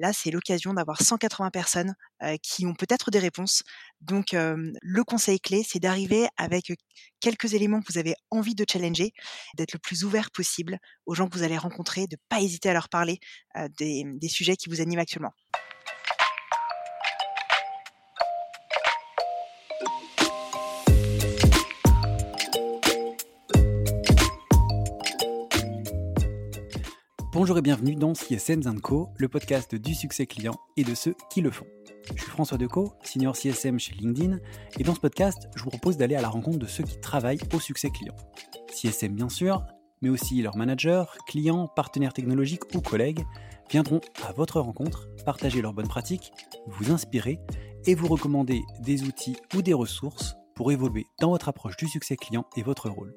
Là, c'est l'occasion d'avoir 180 personnes qui ont peut-être des réponses. Donc, le conseil clé, c'est d'arriver avec quelques éléments que vous avez envie de challenger, d'être le plus ouvert possible aux gens que vous allez rencontrer, de ne pas hésiter à leur parler des, sujets qui vous animent actuellement. Bonjour et bienvenue dans CSM Co, le podcast du succès client et de ceux qui le font. Je suis François Decaux, senior CSM chez LinkedIn, et dans ce podcast, je vous propose d'aller à la rencontre de ceux qui travaillent au succès client. CSM bien sûr, mais aussi leurs managers, clients, partenaires technologiques ou collègues viendront à votre rencontre, partager leurs bonnes pratiques, vous inspirer et vous recommander des outils ou des ressources pour évoluer dans votre approche du succès client et votre rôle.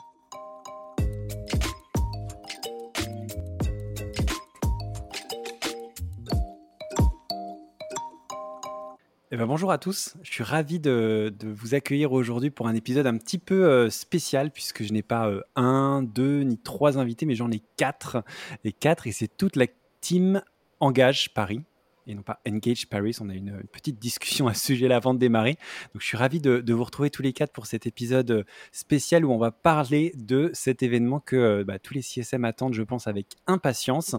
Eh ben, bonjour à tous, je suis ravi de, vous accueillir aujourd'hui pour un épisode un petit peu euh, spécial puisque je n'ai pas euh, un, deux ni trois invités mais j'en ai quatre. Et quatre et c'est toute la team Engage Paris et non pas Engage Paris. On a une, une petite discussion à ce sujet-là avant de démarrer. Donc, je suis ravi de, vous retrouver tous les quatre pour cet épisode euh, spécial où on va parler de cet événement que euh, bah, tous les CSM attendent, je pense, avec impatience.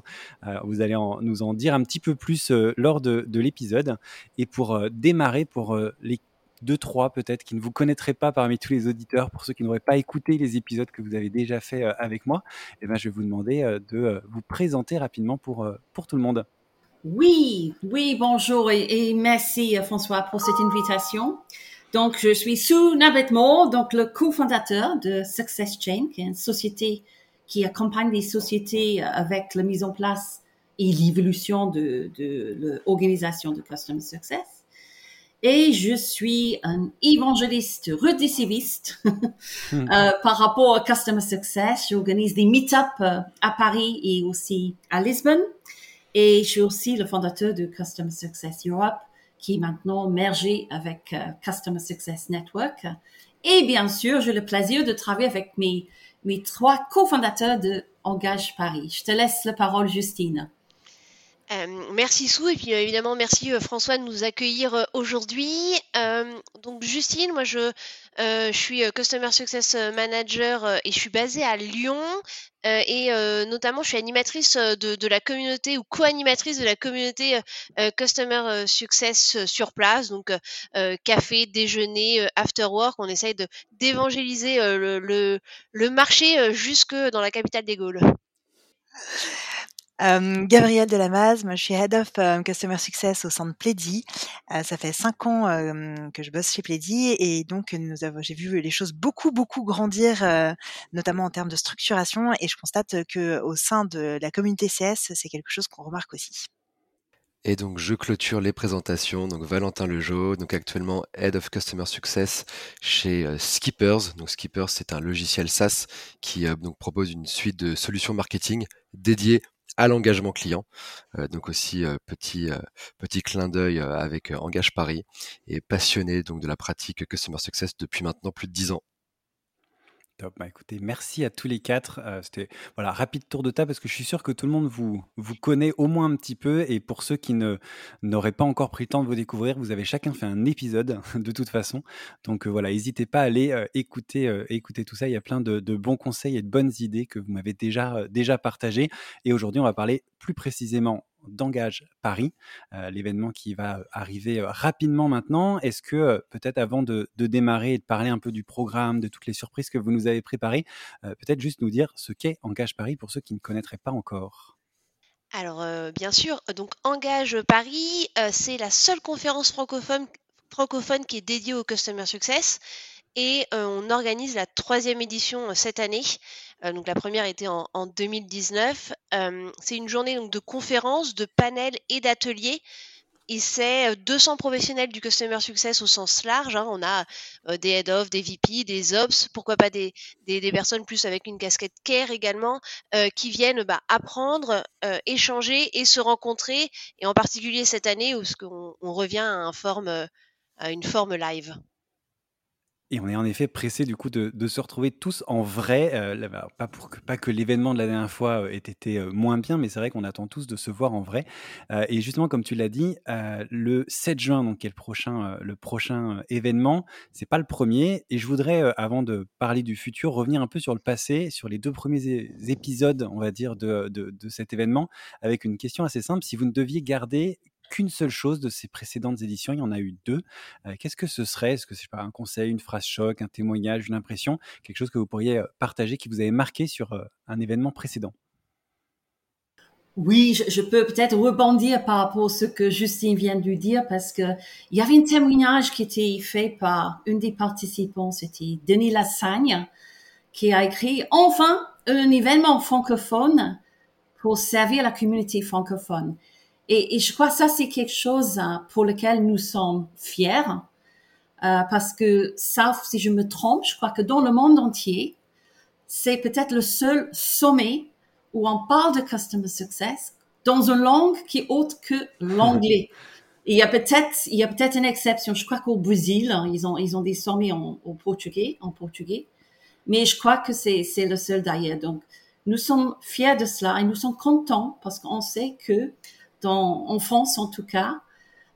Euh, vous allez nous en dire un petit peu plus lors de, l'épisode. Et pour démarrer, pour les deux, trois peut-être qui ne vous connaîtraient pas parmi tous les auditeurs, pour ceux qui n'auraient pas écouté les épisodes que vous avez déjà fait avec moi, eh ben, je vais vous demander de vous présenter rapidement pour, pour tout le monde. Oui, oui, bonjour et, merci euh, François pour cette invitation. Donc, je suis Sue Nabetmo, donc le cofondateur de Success Chain, qui est une société qui accompagne les sociétés euh, avec la mise en place et l'évolution de, de l'organisation de Customer Success. Et je suis un évangéliste redéciviste hmm. euh, par rapport à Customer Success. J'organise des meet-ups à Paris et aussi à Lisbonne. Et je suis aussi le fondateur de Customer Success Europe, qui est maintenant mergé avec euh, Customer Success Network. Et bien sûr, j'ai le plaisir de travailler avec mes, mes trois cofondateurs de Engage Paris. Je te laisse la parole, Justine. Euh, merci Sou et puis euh, évidemment merci François de nous accueillir aujourd'hui. donc Justine, moi je, je suis Customer Success Manager et je suis basée à Lyon. Euh, et euh, notamment, je suis animatrice euh, de, la communauté ou co-animatrice de la communauté Customer Success sur place, donc café, déjeuner, after work. On essaye d'évangéliser le, le, marché jusque dans la capitale des Gaules. Euh, Gabrielle Delamaz, moi je suis Head of euh, Customer Success au centre Plaidy. Euh, ça fait cinq ans que je bosse chez Plaidy et donc j'ai vu les choses beaucoup beaucoup grandir, notamment en termes de structuration et je constate que au sein de la communauté CS, c'est quelque chose qu'on remarque aussi. Et donc je clôture les présentations. Donc Valentin Lejeau, donc actuellement Head of Customer Success chez Skippers. Donc Skippers c'est un logiciel SaaS qui donc propose une suite de solutions marketing dédiées à l'engagement client. Donc aussi petit petit clin d'œil avec Engage Paris et passionné donc de la pratique Customer Success depuis maintenant plus de dix ans. Bah, merci à tous les quatre. Euh, c'était voilà rapide tour de table parce que je suis sûr que tout le monde vous connaît au moins un petit peu. Et pour ceux qui ne n'auraient pas encore pris le temps de vous découvrir, vous avez chacun fait un épisode de toute façon. Donc euh, voilà, n'hésitez pas à aller euh, écouter écouter tout ça. Il y a plein de, de bons conseils et de bonnes idées que vous m'avez déjà déjà partagées. Et aujourd'hui, on va parler plus précisément d'Engage Paris, euh, l'événement qui va euh, arriver euh, rapidement maintenant. Est-ce que peut-être avant de, démarrer et de parler un peu du programme, de toutes les surprises que vous nous avez préparées, peut-être juste nous dire ce qu'est Engage Paris pour ceux qui ne connaîtraient pas encore? Alors, bien sûr, donc Engage Paris, c'est la seule conférence francophone, francophone qui est dédiée au Customer Success et on organise la troisième édition cette année. donc la première était en, 2019. c'est une journée donc, de conférences, de panels et d'ateliers. et c'est 200 professionnels du customer success au sens large. Hein. On a des head of, des VP, des ops, pourquoi pas des, des, personnes plus avec une casquette care également, qui viennent bah, apprendre, échanger et se rencontrer. Et en particulier cette année où on, revient à une forme live. Et on est en effet pressé du coup de, se retrouver tous en vrai, euh, bah, pas, que, l'événement de la dernière fois euh, ait été euh, moins bien, mais c'est vrai qu'on attend tous de se voir en vrai. et justement, comme tu l'as dit, le 7 juin, donc qui est le prochain, le prochain événement, c'est pas le premier. Et je voudrais, avant de parler du futur, revenir un peu sur le passé, sur les deux premiers épisodes, on va dire, de cet événement, avec une question assez simple. Si vous ne deviez garder qu'une seule chose de ces précédentes éditions. Il y en a eu deux. Euh, qu'est-ce que ce serait? Est-ce que c'est un conseil, une phrase choc, un témoignage, une impression, quelque chose que vous pourriez euh, partager qui vous avait marqué sur euh, un événement précédent? Oui, je, peux peut-être rebondir par rapport à ce que Justine vient de dire parce que il y avait un témoignage qui était fait par une des participants, c'était Denis Lassagne, qui a écrit enfin un événement francophone pour servir la communauté francophone. Et, je crois que ça, c'est quelque chose hein, pour lequel nous sommes fiers, euh, parce que, sauf si je me trompe, je crois que dans le monde entier, c'est peut-être le seul sommet où on parle de customer success dans une langue qui est autre que l'anglais. il y a peut-être, il y a peut-être une exception. Je crois qu'au Brésil, hein, ils ont, ils ont des sommets en, portugais, en portugais. Mais je crois que c'est, c'est le seul d'ailleurs. Donc, nous sommes fiers de cela et nous sommes contents parce qu'on sait que en France en tout cas,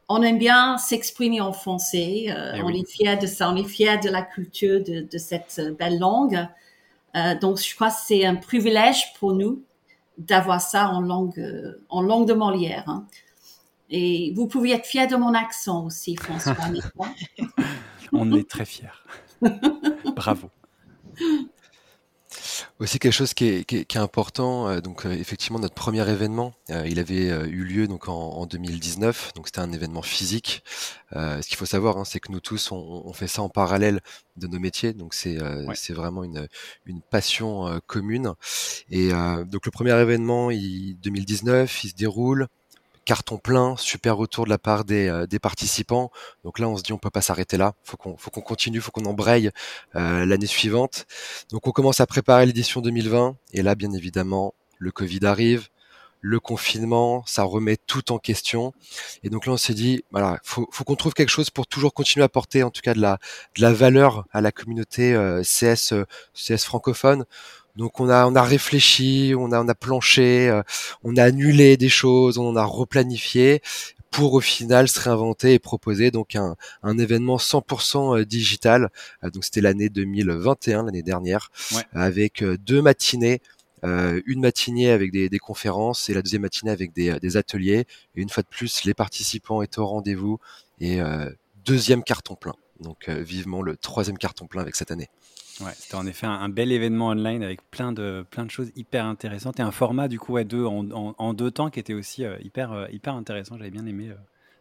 on aime bien s'exprimer en français. Euh, eh on est fier de ça, on est fier de la culture de, cette euh, belle langue. Euh, donc, je crois que c'est un privilège pour nous d'avoir ça en langue, en langue de Molière. Hein. Et vous pouvez être fier de mon accent aussi, François. on est très fiers. Bravo. Aussi quelque chose qui est, important, euh, donc euh, effectivement notre premier événement, euh, il avait eu lieu donc en, 2019, donc c'était un événement physique. ce qu'il faut savoir, hein, c'est que nous tous on, fait ça en parallèle de nos métiers, donc c'est c'est vraiment une, une passion commune. Et donc le premier événement, il, 2019, il se déroule carton plein, super retour de la part des, euh, des, participants. Donc là, on se dit on peut pas s'arrêter là. Faut qu'on faut qu'on continue, faut qu'on embraye euh, l'année suivante. Donc on commence à préparer l'édition 2020 et là, bien évidemment, le Covid arrive, le confinement, ça remet tout en question. Et donc là, on s'est dit, voilà, faut, faut qu'on trouve quelque chose pour toujours continuer à porter, en tout cas, de la, de la valeur à la communauté euh, CS, CS francophone. Donc on a on a réfléchi, on a on a planché, euh, on a annulé des choses, on en a replanifié pour au final se réinventer et proposer donc un, un événement 100% euh, digital. Euh, donc c'était l'année 2021, l'année dernière, avec deux matinées. une matinée avec des, des, conférences et la deuxième matinée avec des, des, ateliers. Et une fois de plus, les participants étaient au rendez-vous et deuxième carton plein. Donc vivement le troisième carton plein avec cette année. C'était en effet un, bel événement online avec plein de, plein de choses hyper intéressantes et un format du coup ouais, deux, en, en, deux temps qui était aussi euh, hyper, euh, hyper intéressant. J'avais bien aimé euh,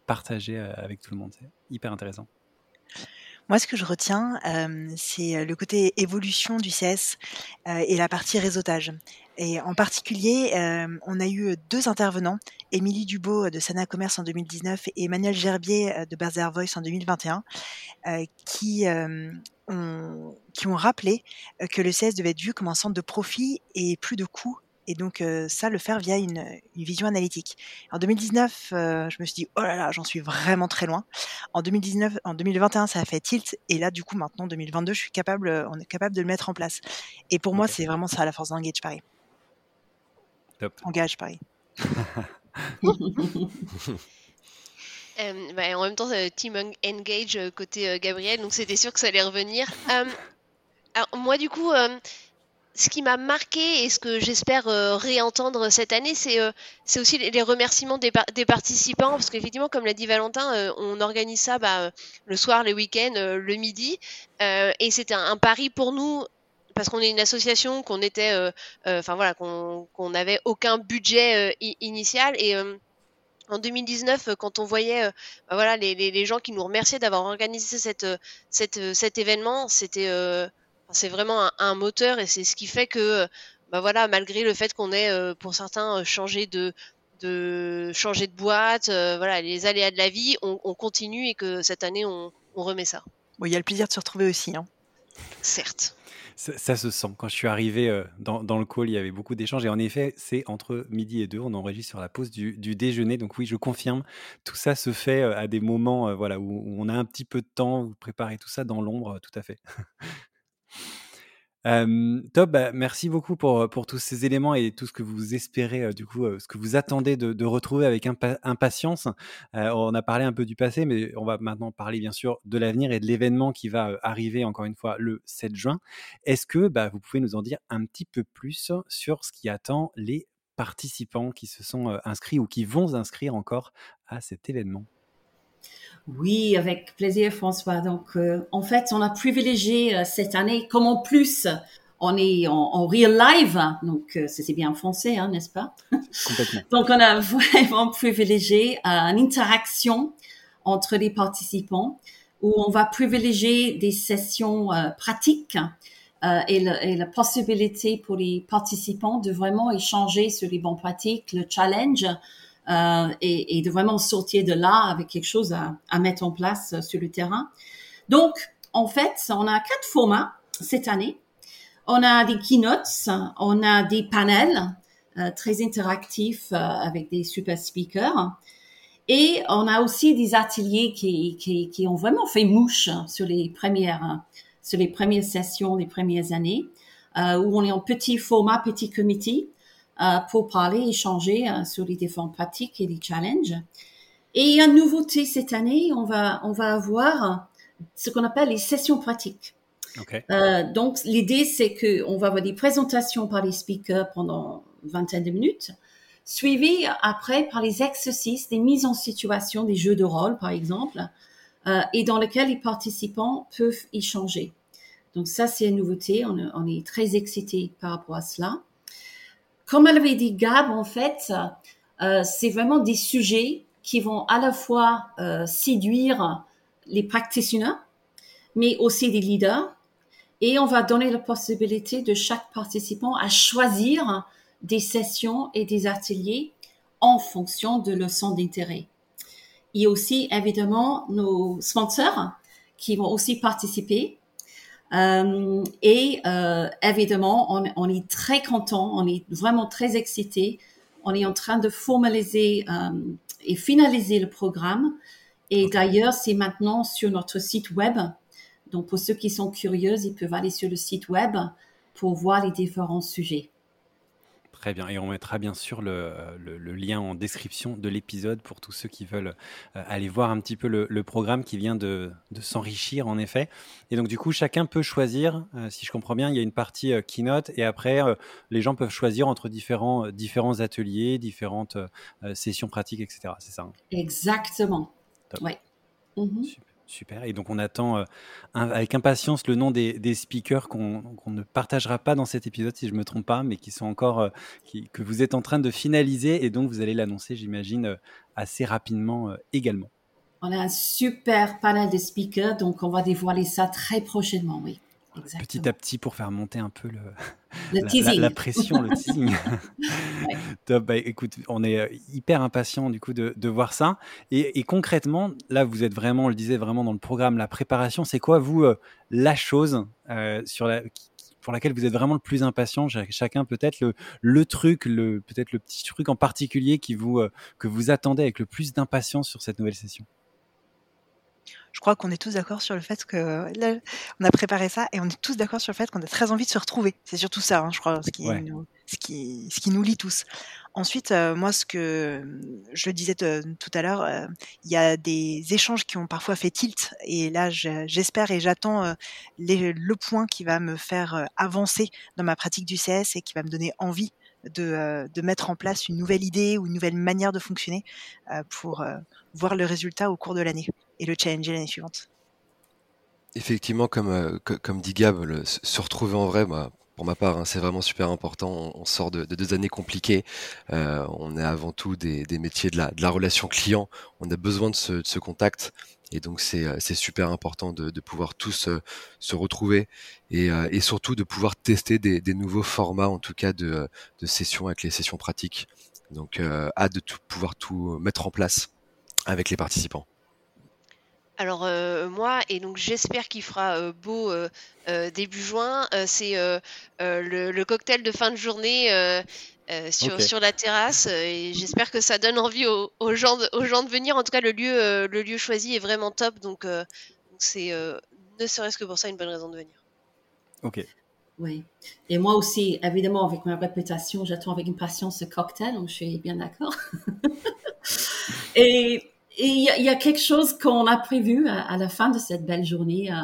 partager avec tout le monde. C'est hyper intéressant. Moi, ce que je retiens, c'est le côté évolution du CS et la partie réseautage. Et en particulier, on a eu deux intervenants, Émilie Dubo de Sana Commerce en 2019 et Emmanuel Gerbier de Berzer Voice en 2021, qui ont, qui ont rappelé que le CS devait être vu comme un centre de profit et plus de coûts et donc ça, le faire via une, vision analytique. En 2019, je me suis dit, oh là là, j'en suis vraiment très loin. En 2019, en 2021, ça a fait tilt, et là, du coup, maintenant, 2022, je suis capable, on est capable de le mettre en place. Et pour moi, c'est vraiment ça la force d'Engage Paris. Top. Engage Paris. Bah, en même temps, Team Engage côté Gabriel, donc c'était sûr que ça allait revenir. alors, moi, du coup, ce qui m'a marqué et ce que j'espère euh, réentendre cette année, c'est euh, aussi les, remerciements des, participants, parce qu'effectivement, comme l'a dit Valentin, euh, on organise ça bah, le soir, les week-ends, le midi, et c'était un, pari pour nous. Parce qu'on est une association, qu'on était, enfin voilà, qu'on n'avait aucun budget initial et en 2019, quand on voyait bah, voilà les, les, gens qui nous remerciaient d'avoir organisé cette, cette, cet événement, c'était c'est vraiment un, moteur et c'est ce qui fait que, bah voilà, malgré le fait qu'on ait euh, pour certains euh, changé de, de changer de boîte, voilà, les aléas de la vie, on, continue et que cette année, on, remet ça. il y a le plaisir de se retrouver aussi. Hein. Certes. Ça, se sent. Quand je suis arrivé euh, dans, le call, il y avait beaucoup d'échanges. Et en effet, c'est entre midi et deux. On enregistre sur la pause du, déjeuner. Donc oui, je confirme, tout ça se fait euh, à des moments euh, voilà, où, on a un petit peu de temps, vous préparez tout ça dans l'ombre, tout à fait. top, bah, merci beaucoup pour, pour tous ces éléments et tout ce que vous espérez, du coup, ce que vous attendez de, retrouver avec impatience. on a parlé un peu du passé, mais on va maintenant parler bien sûr de l'avenir et de l'événement qui va arriver encore une fois le 7 juin. Est-ce que bah, vous pouvez nous en dire un petit peu plus sur ce qui attend les participants qui se sont inscrits ou qui vont s'inscrire encore à cet événement? Oui, avec plaisir, François. Donc, euh, en fait, on a privilégié euh, cette année, comme en plus, on est en, real live, donc euh, c'est bien français, hein, n'est-ce pas? Complètement. donc, on a vraiment privilégié une interaction entre les participants où on va privilégier des sessions pratiques et, et, la possibilité pour les participants de vraiment échanger sur les bonnes pratiques, le challenge, euh, et, et, de vraiment sortir de là avec quelque chose à, à, mettre en place euh, sur le terrain. Donc, en fait, on a quatre formats cette année. On a des keynotes, on a des panels euh, très interactifs euh, avec des super speakers. Et on a aussi des ateliers qui, qui, qui, ont vraiment fait mouche sur les premières, sur les premières sessions, les premières années, euh, où on est en petit format, petit comité, pour parler, échanger euh, sur les différentes pratiques et les challenges. Et une nouveauté cette année, on va, on va avoir ce qu'on appelle les sessions pratiques. Okay. Euh, donc, l'idée, c'est que on va avoir des présentations par les speakers pendant une vingtaine de minutes, suivies après par les exercices, des mises en situation, des jeux de rôle, par exemple, euh, et dans lesquels les participants peuvent échanger. Donc, ça, c'est une nouveauté. On, on est très excités par rapport à cela comme elle avait dit Gab, en fait, euh, c'est vraiment des sujets qui vont à la fois euh, séduire les practitioners, mais aussi des leaders. Et on va donner la possibilité de chaque participant à choisir des sessions et des ateliers en fonction de leur centre d'intérêt. Il y a aussi évidemment nos sponsors qui vont aussi participer euh, et euh, évidemment, on, on, est très content, on est vraiment très excité. On est en train de formaliser euh, et finaliser le programme. Et d'ailleurs, c'est maintenant sur notre site web. Donc, pour ceux qui sont curieux, ils peuvent aller sur le site web pour voir les différents sujets. Très bien. Et on mettra bien sûr le, lien en description de l'épisode pour tous ceux qui veulent euh, aller voir un petit peu le, programme qui vient de, s'enrichir, en effet. Et donc, du coup, chacun peut choisir, euh, si je comprends bien, il y a une partie euh, keynote et après, les gens peuvent choisir entre différents, différents ateliers, différentes sessions pratiques, etc. C'est ça hein? Exactement. Oui. Super. Et donc, on attend euh, avec impatience le nom des, speakers qu'on ne partagera pas dans cet épisode, si je ne me trompe pas, mais qui sont encore, euh, que vous êtes en train de finaliser. Et donc, vous allez l'annoncer, j'imagine, euh, assez rapidement également. On a un super panel de speakers, donc on va dévoiler ça très prochainement, oui. Petit à petit pour faire monter un peu le, la, pression, le teasing. Bah, écoute, on est euh, hyper impatient du coup de, voir ça. Et, concrètement, là, vous êtes vraiment, on le disait vraiment dans le programme, la préparation, c'est quoi vous euh, la chose euh, sur la, pour laquelle vous êtes vraiment le plus impatient Chacun peut-être le, le, truc, le, peut-être le petit truc en particulier qui vous, que vous attendez avec le plus d'impatience sur cette nouvelle session? Je crois qu'on est tous d'accord sur le fait que là, on a préparé ça et on est tous d'accord sur le fait qu'on a très envie de se retrouver. C'est surtout ça, hein, je crois, ce qui, nous, ce, qui, ce qui nous lie tous. Ensuite, euh, moi, ce que je le disais tout à l'heure, euh, il y a des échanges qui ont parfois fait tilt et là, j'espère et j'attends euh, le point qui va me faire avancer dans ma pratique du CS et qui va me donner envie de, de, mettre en place une nouvelle idée ou une nouvelle manière de fonctionner pour voir le résultat au cours de l'année et le challenger l'année suivante. Effectivement, comme, euh, dit Gab, se retrouver en vrai, pour ma part, hein, c'est vraiment super important. On, sort de, deux années compliquées. Euh, on est avant tout des, métiers de la, relation client. On a besoin de ce, contact. Et donc, c'est euh, super important de, pouvoir tous se retrouver et, surtout de pouvoir tester des, nouveaux formats, en tout cas de, de sessions avec les sessions pratiques. Donc hâte de tout, pouvoir tout mettre en place avec les participants. Alors moi, et donc j'espère qu'il fera beau début juin, c'est le, cocktail de fin de journée sur, sur la terrasse et j'espère que ça donne envie aux, gens de, aux gens de venir. En tout cas, le lieu, le lieu choisi est vraiment top, donc c'est ne serait-ce que pour ça une bonne raison de venir. Ok. Oui. Et moi aussi, évidemment, avec ma réputation, j'attends avec impatience ce cocktail, donc je suis bien d'accord. et il y, a quelque chose qu'on a prévu à, la fin de cette belle journée euh,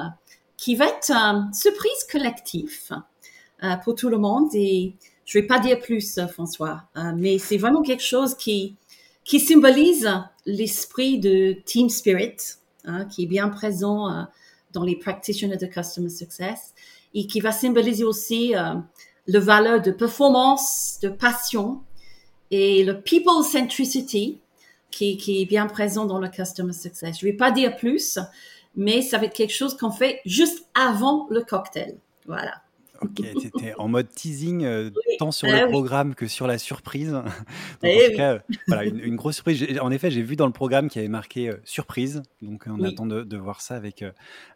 qui va être une surprise collective euh, pour tout le monde. Et je vais pas dire plus, François, euh, mais c'est vraiment quelque chose qui, qui symbolise l'esprit de team spirit, hein, qui est bien présent dans les practitioners de customer success et qui va symboliser aussi le valeur de performance, de passion et le people centricity qui, est bien présent dans le Customer Success. Je vais pas dire plus, mais ça va être quelque chose qu'on fait juste avant le cocktail. Voilà. Ok, c'était en mode teasing, euh, tant sur ah le programme que sur la surprise. Donc, eh en tout cas, voilà, une, grosse surprise. En effet, j'ai vu dans le programme qu'il y avait marqué euh, surprise. Donc, on attend de, voir ça avec, euh,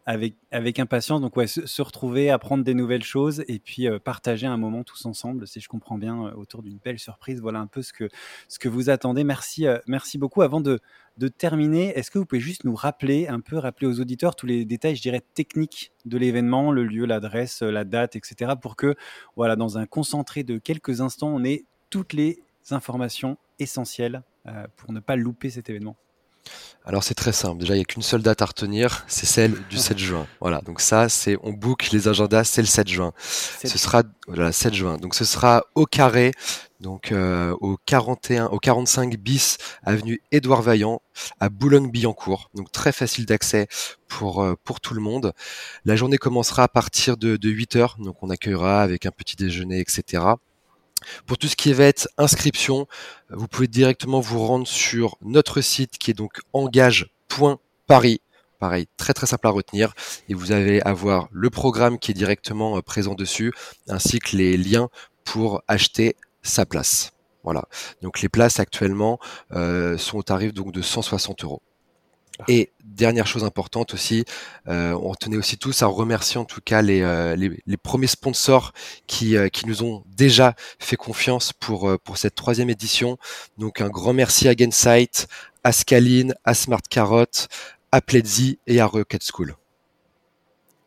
avec, avec impatience. Donc, ouais, se, retrouver, apprendre des nouvelles choses et puis partager un moment tous ensemble, si je comprends bien, autour d'une belle surprise. Voilà un peu ce que, ce que vous attendez. Merci, merci beaucoup. Avant de, de terminer, est-ce que vous pouvez juste nous rappeler, un peu rappeler aux auditeurs tous les détails, je dirais, techniques de l'événement, le lieu, l'adresse, la date, etc., pour que, voilà, dans un concentré de quelques instants, on ait toutes les informations essentielles euh, pour ne pas louper cet événement? Alors c'est très simple. Déjà, il n'y a qu'une seule date à retenir, c'est celle du 7 juin. Voilà. Donc ça, c'est on book les agendas, c'est le 7 juin. ce sera voilà 7 juin. Donc ce sera au carré, donc euh, au 41, au 45 bis avenue Édouard Vaillant à Boulogne-Billancourt. Donc très facile d'accès pour euh, pour tout le monde. La journée commencera à partir de, de 8 heures. Donc on accueillera avec un petit déjeuner, etc. Pour tout ce qui va être inscription, vous pouvez directement vous rendre sur notre site qui est donc engage.paris. Pareil, très très simple à retenir. Et vous allez avoir le programme qui est directement euh, présent dessus, ainsi que les liens pour acheter sa place. Voilà. Donc les places actuellement euh, sont au tarif de 160 euros. Et dernière chose importante aussi, euh, on tenait aussi tous à remercier en tout cas les, euh, les, premiers sponsors qui, euh, qui nous ont déjà fait confiance pour, pour cette troisième édition. Donc un grand merci à Gainsight, à Scaline, à Smart Carrot, à Pledzi et à Rocket School.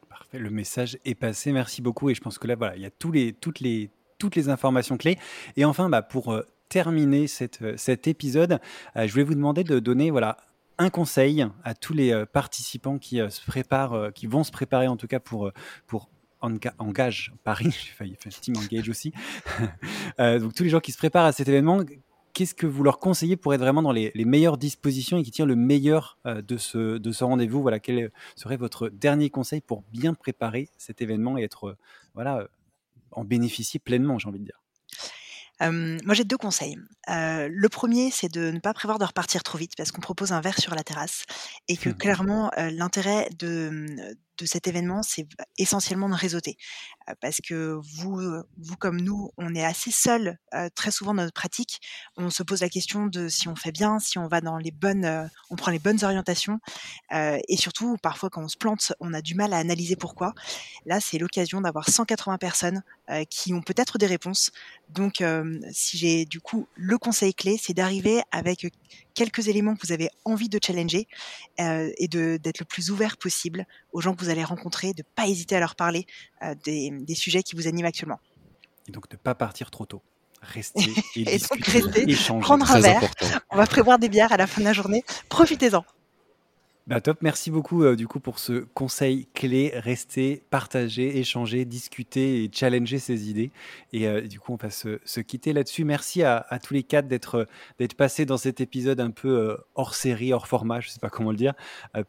Parfait, le message est passé. Merci beaucoup. Et je pense que là, voilà, il y a les, toutes, les, toutes les informations clés. Et enfin, bah, pour terminer cet épisode, je voulais vous demander de donner voilà, un conseil à tous les euh, participants qui euh, se préparent, euh, qui vont se préparer en tout cas pour, pour Engage Paris, j'ai failli faire Team Engage aussi. donc tous les gens qui se préparent à cet événement, qu'est-ce que vous leur conseillez pour être vraiment dans les, meilleures dispositions et qui tirent le meilleur de ce, de ce rendez-vous? Voilà, quel serait votre dernier conseil pour bien préparer cet événement et être, voilà, en bénéficier pleinement, j'ai envie de dire? Moi, j'ai deux conseils. le premier, c'est de ne pas prévoir de repartir trop vite parce qu'on propose un verre sur la terrasse et que mmh. clairement, l'intérêt de, mmh, de cet événement, c'est essentiellement de réseauter. Parce que vous, vous comme nous, on est assez seuls très souvent dans notre pratique. On se pose la question de si on fait bien, si on va dans les bonnes, on prend les bonnes orientations. et surtout, parfois, quand on se plante, on a du mal à analyser pourquoi. Là, c'est l'occasion d'avoir 180 personnes qui ont peut-être des réponses. Donc, si j'ai du coup le conseil clé, c'est d'arriver avec quelques éléments que vous avez envie de challenger et d'être le plus ouvert possible aux gens que vous allez rencontrer, de ne pas hésiter à leur parler euh, des, sujets qui vous animent actuellement. Et donc de ne pas partir trop tôt. Rester et, et discuter, échanger. prendre un verre. On va prévoir des bières à la fin de la journée. Profitez-en. Bah top, merci beaucoup euh, du coup pour ce conseil clé. Rester, partager, échanger, discuter et challenger ses idées. Et euh, du coup, on va se, quitter là-dessus. Merci à, tous les quatre d'être d'être passés dans cet épisode un peu euh, hors série, hors format, je ne sais pas comment le dire,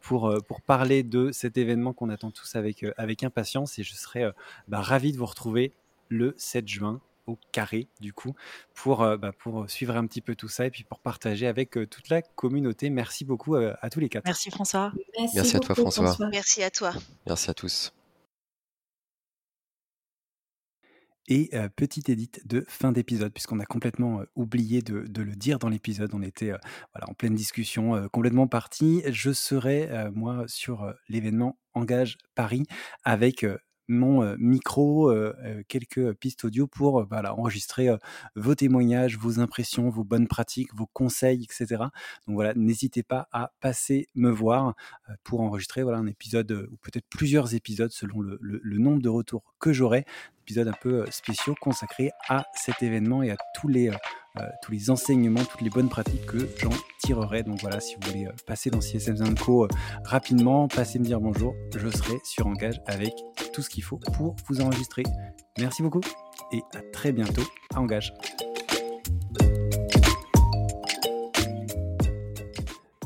pour, pour parler de cet événement qu'on attend tous avec, avec impatience. Et je serais bah, ravi de vous retrouver le 7 juin au carré, du coup, pour, euh, bah, pour suivre un petit peu tout ça et puis pour partager avec euh, toute la communauté. Merci beaucoup euh, à tous les quatre. Merci François. Merci, à toi François. Merci à toi. Merci à tous. Et euh, petite édite de fin d'épisode, puisqu'on a complètement euh, oublié de, le dire dans l'épisode. On était euh, voilà, en pleine discussion, complètement parti. Je serai, moi, sur l'événement Engage Paris avec mon micro, quelques pistes audio pour voilà, enregistrer vos témoignages, vos impressions, vos bonnes pratiques, vos conseils, etc. Donc voilà, n'hésitez pas à passer me voir pour enregistrer voilà, un épisode ou peut-être plusieurs épisodes selon le, le nombre de retours que j'aurai épisodes un peu spéciaux consacrés à cet événement et à tous les euh, tous les enseignements, toutes les bonnes pratiques que j'en tirerai. Donc voilà, si vous voulez euh, passer dans CSM Zanco euh, rapidement, passez me dire bonjour, je serai sur Engage avec tout ce qu'il faut pour vous enregistrer. Merci beaucoup et à très bientôt à Engage.